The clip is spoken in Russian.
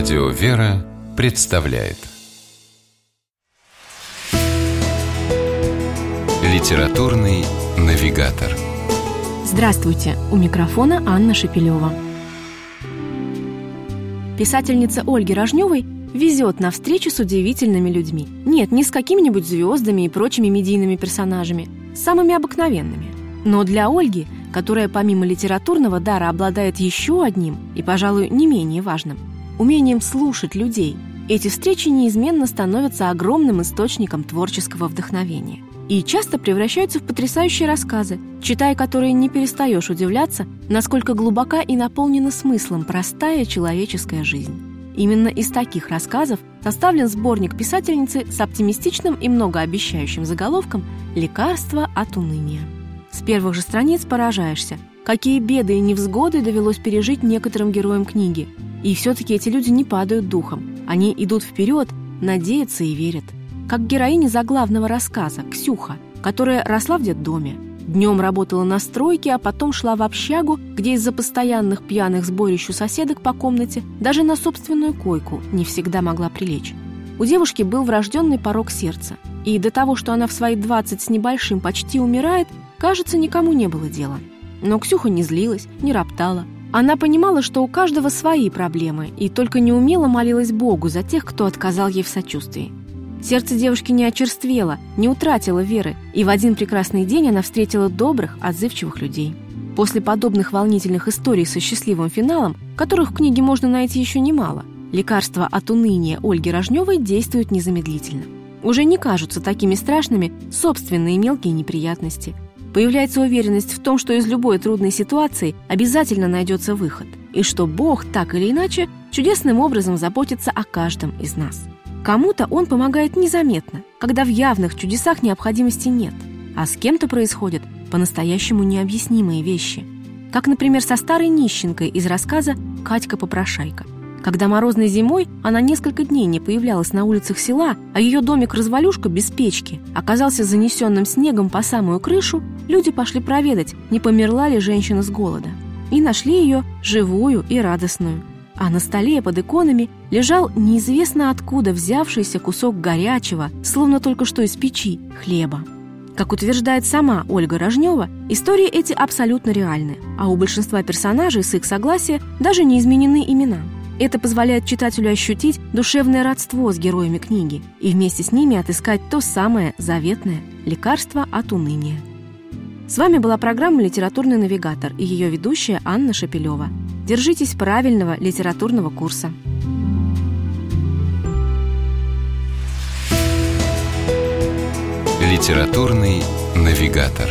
Радио «Вера» представляет Литературный навигатор Здравствуйте! У микрофона Анна Шепелева. Писательница Ольги Рожневой везет на встречи с удивительными людьми. Нет, не с какими-нибудь звездами и прочими медийными персонажами, с самыми обыкновенными. Но для Ольги, которая помимо литературного дара обладает еще одним и, пожалуй, не менее важным – умением слушать людей, эти встречи неизменно становятся огромным источником творческого вдохновения и часто превращаются в потрясающие рассказы, читая которые не перестаешь удивляться, насколько глубока и наполнена смыслом простая человеческая жизнь. Именно из таких рассказов составлен сборник писательницы с оптимистичным и многообещающим заголовком «Лекарство от уныния». С первых же страниц поражаешься, какие беды и невзгоды довелось пережить некоторым героям книги – и все-таки эти люди не падают духом. Они идут вперед, надеются и верят. Как героиня заглавного рассказа Ксюха, которая росла в детдоме. Днем работала на стройке, а потом шла в общагу, где из-за постоянных пьяных сборищ у соседок по комнате даже на собственную койку не всегда могла прилечь. У девушки был врожденный порог сердца. И до того, что она в свои 20 с небольшим почти умирает, кажется, никому не было дела. Но Ксюха не злилась, не роптала, она понимала, что у каждого свои проблемы, и только неумело молилась Богу за тех, кто отказал ей в сочувствии. Сердце девушки не очерствело, не утратило веры, и в один прекрасный день она встретила добрых, отзывчивых людей. После подобных волнительных историй со счастливым финалом, которых в книге можно найти еще немало, лекарства от уныния Ольги Рожневой действуют незамедлительно. Уже не кажутся такими страшными собственные мелкие неприятности – Появляется уверенность в том, что из любой трудной ситуации обязательно найдется выход, и что Бог, так или иначе, чудесным образом заботится о каждом из нас. Кому-то он помогает незаметно, когда в явных чудесах необходимости нет, а с кем-то происходят по-настоящему необъяснимые вещи. Как, например, со старой нищенкой из рассказа «Катька-попрошайка». Когда морозной зимой она несколько дней не появлялась на улицах села, а ее домик-развалюшка без печки оказался занесенным снегом по самую крышу, люди пошли проведать, не померла ли женщина с голода. И нашли ее живую и радостную. А на столе под иконами лежал неизвестно откуда взявшийся кусок горячего, словно только что из печи, хлеба. Как утверждает сама Ольга Рожнева, истории эти абсолютно реальны, а у большинства персонажей с их согласия даже не изменены имена – это позволяет читателю ощутить душевное родство с героями книги и вместе с ними отыскать то самое заветное лекарство от уныния. С вами была программа «Литературный навигатор» и ее ведущая Анна Шапилева. Держитесь правильного литературного курса. Литературный навигатор.